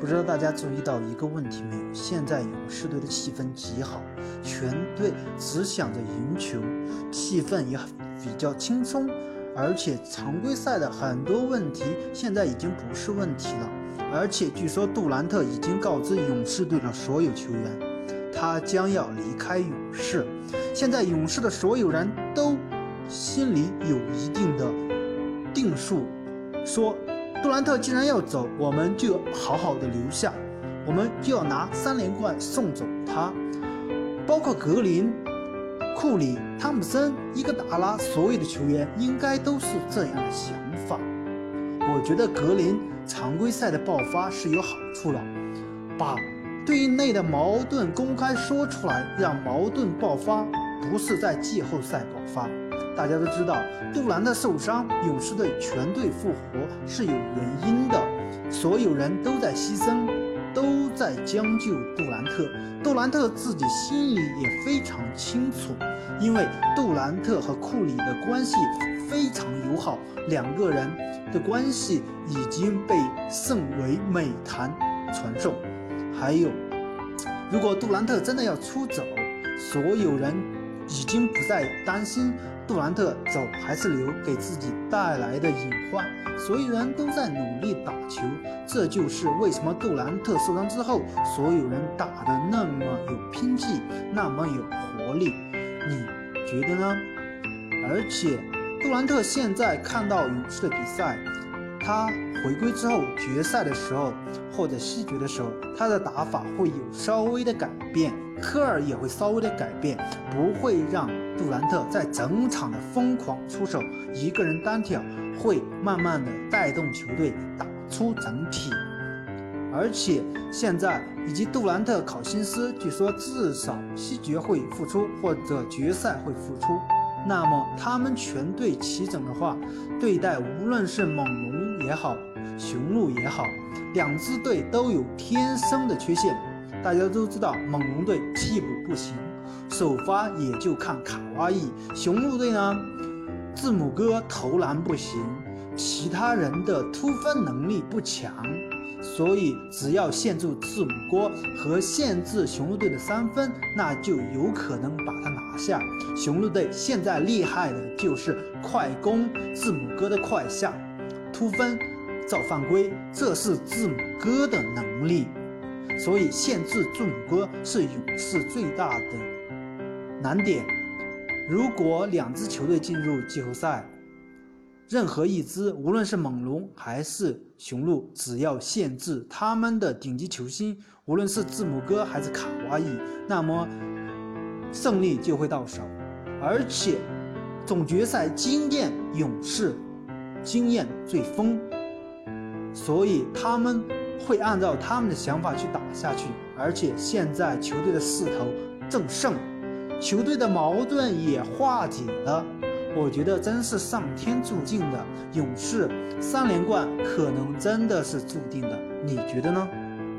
不知道大家注意到一个问题没有？现在勇士队的气氛极好，全队只想着赢球，气氛也比较轻松，而且常规赛的很多问题现在已经不是问题了。而且据说杜兰特已经告知勇士队的所有球员，他将要离开勇士。现在勇士的所有人都心里有一定的定数，说。杜兰特既然要走，我们就好好的留下，我们就要拿三连冠送走他。包括格林、库里、汤普森、伊戈达拉，所有的球员应该都是这样的想法。我觉得格林常规赛的爆发是有好处了，把队内的矛盾公开说出来，让矛盾爆发，不是在季后赛爆发。大家都知道，杜兰特受伤，勇士队全队复活是有原因的，所有人都在牺牲，都在将就杜兰特。杜兰特自己心里也非常清楚，因为杜兰特和库里的关系非常友好，两个人的关系已经被奉为美谈传颂。还有，如果杜兰特真的要出走，所有人已经不再担心。杜兰特走还是留，给自己带来的隐患，所有人都在努力打球，这就是为什么杜兰特受伤之后，所有人打得那么有拼劲，那么有活力，你觉得呢？而且杜兰特现在看到勇士的比赛，他回归之后决赛的时候或者西决的时候，他的打法会有稍微的改变，科尔也会稍微的改变，不会让。杜兰特在整场的疯狂出手，一个人单挑会慢慢的带动球队打出整体，而且现在以及杜兰特考辛斯，据说至少西决会复出或者决赛会复出，那么他们全队齐整的话，对待无论是猛龙也好，雄鹿也好，两支队都有天生的缺陷，大家都知道猛龙队替补不行。首发也就看卡哇伊，雄鹿队呢，字母哥投篮不行，其他人的突分能力不强，所以只要限住字母哥和限制雄鹿队的三分，那就有可能把他拿下。雄鹿队现在厉害的就是快攻，字母哥的快下，突分，造犯规，这是字母哥的能力，所以限制字母哥是勇士最大的。难点，如果两支球队进入季后赛，任何一支，无论是猛龙还是雄鹿，只要限制他们的顶级球星，无论是字母哥还是卡哇伊，那么胜利就会到手。而且总决赛经验勇士经验最丰，所以他们会按照他们的想法去打下去。而且现在球队的势头正盛。球队的矛盾也化解了，我觉得真是上天注定的。勇士三连冠可能真的是注定的，你觉得呢？